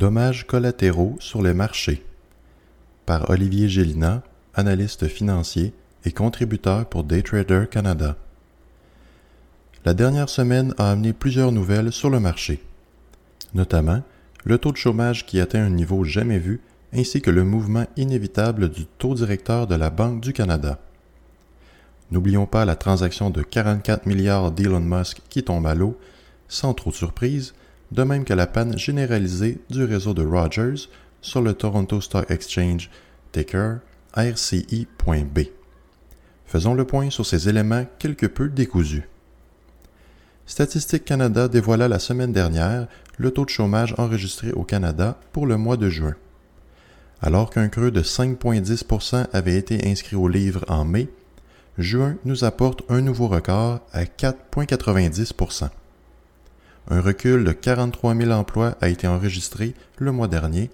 Dommages collatéraux sur les marchés par Olivier Gélina, analyste financier et contributeur pour Daytrader Canada. La dernière semaine a amené plusieurs nouvelles sur le marché, notamment le taux de chômage qui atteint un niveau jamais vu ainsi que le mouvement inévitable du taux directeur de la Banque du Canada. N'oublions pas la transaction de 44 milliards d'Elon Musk qui tombe à l'eau, sans trop de surprise, de même que la panne généralisée du réseau de Rogers sur le Toronto Stock Exchange, ticker RCI.B. Faisons le point sur ces éléments quelque peu décousus. Statistique Canada dévoila la semaine dernière le taux de chômage enregistré au Canada pour le mois de juin. Alors qu'un creux de 5,10% avait été inscrit au livre en mai, juin nous apporte un nouveau record à 4,90 Un recul de 43 000 emplois a été enregistré le mois dernier,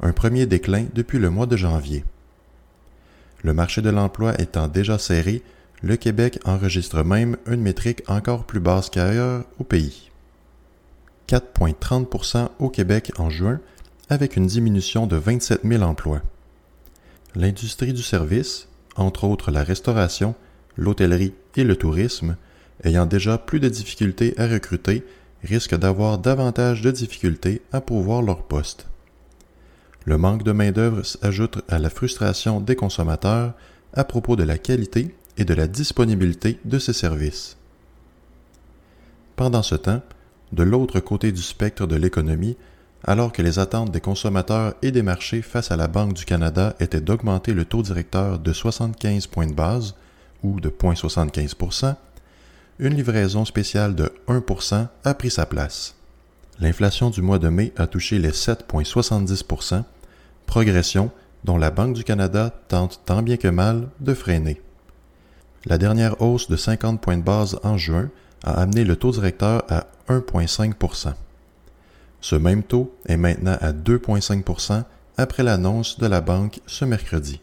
un premier déclin depuis le mois de janvier. Le marché de l'emploi étant déjà serré, le Québec enregistre même une métrique encore plus basse qu'ailleurs au pays. 4,30% au Québec en juin avec une diminution de 27 000 emplois. L'industrie du service, entre autres la restauration, l'hôtellerie et le tourisme, ayant déjà plus de difficultés à recruter, risque d'avoir davantage de difficultés à pourvoir leurs postes. Le manque de main-d'œuvre s'ajoute à la frustration des consommateurs à propos de la qualité et de la disponibilité de ces services. Pendant ce temps, de l'autre côté du spectre de l'économie, alors que les attentes des consommateurs et des marchés face à la Banque du Canada étaient d'augmenter le taux directeur de 75 points de base, ou de 0,75 une livraison spéciale de 1% a pris sa place. L'inflation du mois de mai a touché les 7,70% progression dont la Banque du Canada tente tant bien que mal de freiner. La dernière hausse de 50 points de base en juin a amené le taux directeur à 1,5% ce même taux est maintenant à 2,5% après l'annonce de la banque ce mercredi.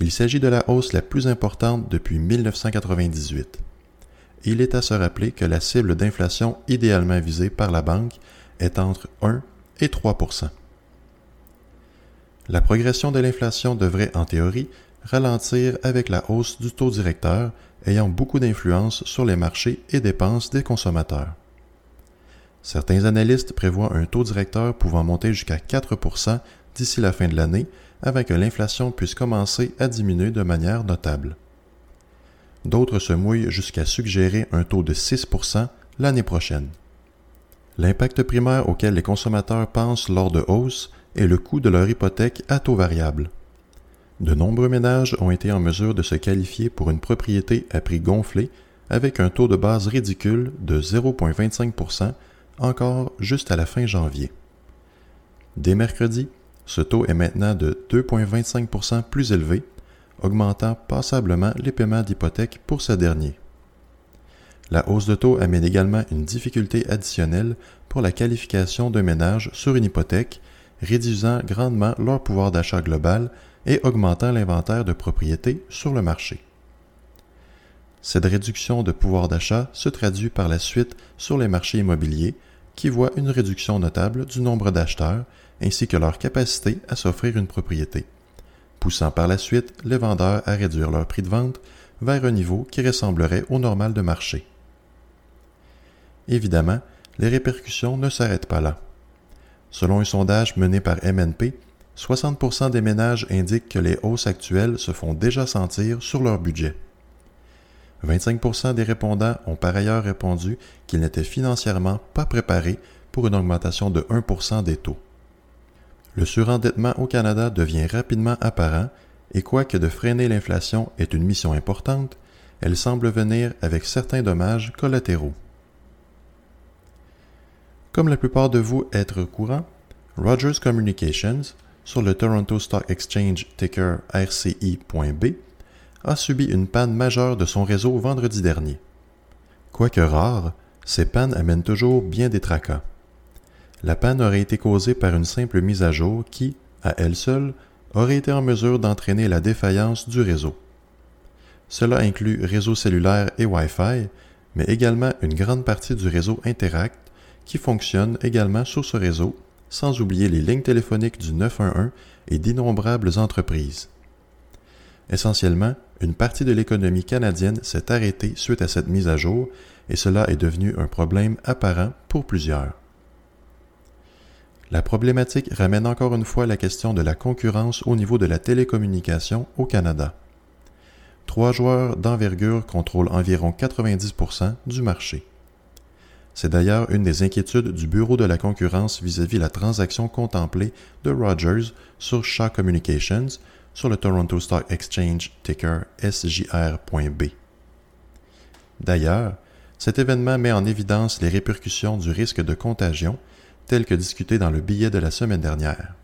Il s'agit de la hausse la plus importante depuis 1998. Il est à se rappeler que la cible d'inflation idéalement visée par la banque est entre 1 et 3% La progression de l'inflation devrait, en théorie, ralentir avec la hausse du taux directeur ayant beaucoup d'influence sur les marchés et dépenses des consommateurs. Certains analystes prévoient un taux directeur pouvant monter jusqu'à 4% d'ici la fin de l'année avant que l'inflation puisse commencer à diminuer de manière notable. D'autres se mouillent jusqu'à suggérer un taux de 6% l'année prochaine. L'impact primaire auquel les consommateurs pensent lors de hausse est le coût de leur hypothèque à taux variable. De nombreux ménages ont été en mesure de se qualifier pour une propriété à prix gonflé avec un taux de base ridicule de 0,25% encore juste à la fin janvier. Dès mercredi, ce taux est maintenant de 2,25% plus élevé, augmentant passablement les paiements d'hypothèque pour ce dernier. La hausse de taux amène également une difficulté additionnelle pour la qualification d'un ménage sur une hypothèque, réduisant grandement leur pouvoir d'achat global et augmentant l'inventaire de propriétés sur le marché. Cette réduction de pouvoir d'achat se traduit par la suite sur les marchés immobiliers, qui voient une réduction notable du nombre d'acheteurs ainsi que leur capacité à s'offrir une propriété, poussant par la suite les vendeurs à réduire leur prix de vente vers un niveau qui ressemblerait au normal de marché. Évidemment, les répercussions ne s'arrêtent pas là. Selon un sondage mené par MNP, 60% des ménages indiquent que les hausses actuelles se font déjà sentir sur leur budget. 25% des répondants ont par ailleurs répondu qu'ils n'étaient financièrement pas préparés pour une augmentation de 1% des taux. Le surendettement au Canada devient rapidement apparent et quoique de freiner l'inflation est une mission importante, elle semble venir avec certains dommages collatéraux. Comme la plupart de vous être au courant, Rogers Communications, sur le Toronto Stock Exchange ticker RCI.B, a subi une panne majeure de son réseau vendredi dernier. Quoique rare, ces pannes amènent toujours bien des tracas. La panne aurait été causée par une simple mise à jour qui, à elle seule, aurait été en mesure d'entraîner la défaillance du réseau. Cela inclut réseau cellulaire et Wi-Fi, mais également une grande partie du réseau Interact qui fonctionne également sur ce réseau, sans oublier les lignes téléphoniques du 911 et d'innombrables entreprises. Essentiellement, une partie de l'économie canadienne s'est arrêtée suite à cette mise à jour et cela est devenu un problème apparent pour plusieurs. La problématique ramène encore une fois la question de la concurrence au niveau de la télécommunication au Canada. Trois joueurs d'envergure contrôlent environ 90% du marché. C'est d'ailleurs une des inquiétudes du Bureau de la concurrence vis-à-vis la transaction contemplée de Rogers sur Shaw Communications sur le Toronto Stock Exchange ticker SJR.B. D'ailleurs, cet événement met en évidence les répercussions du risque de contagion tel que discuté dans le billet de la semaine dernière.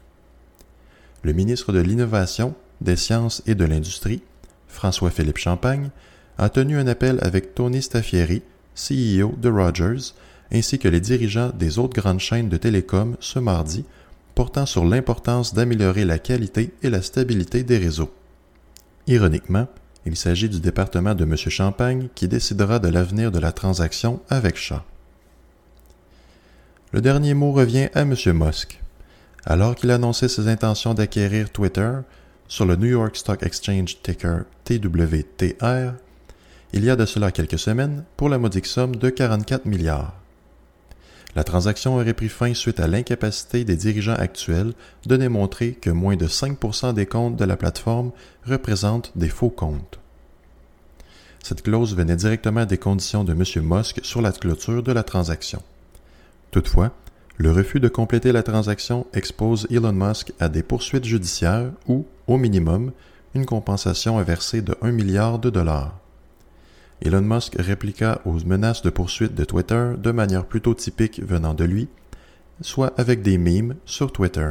Le ministre de l'Innovation, des Sciences et de l'Industrie, François-Philippe Champagne, a tenu un appel avec Tony Staffieri, CEO de Rogers, ainsi que les dirigeants des autres grandes chaînes de télécom ce mardi, portant sur l'importance d'améliorer la qualité et la stabilité des réseaux. Ironiquement, il s'agit du département de M. Champagne qui décidera de l'avenir de la transaction avec Shaw. Le dernier mot revient à M. Musk. Alors qu'il annonçait ses intentions d'acquérir Twitter sur le New York Stock Exchange ticker TWTR, il y a de cela quelques semaines, pour la modique somme de 44 milliards. La transaction aurait pris fin suite à l'incapacité des dirigeants actuels de démontrer que moins de 5% des comptes de la plateforme représentent des faux comptes. Cette clause venait directement des conditions de M. Musk sur la clôture de la transaction. Toutefois, le refus de compléter la transaction expose Elon Musk à des poursuites judiciaires ou, au minimum, une compensation à verser de 1 milliard de dollars. Elon Musk répliqua aux menaces de poursuite de Twitter de manière plutôt typique venant de lui, soit avec des mimes sur Twitter.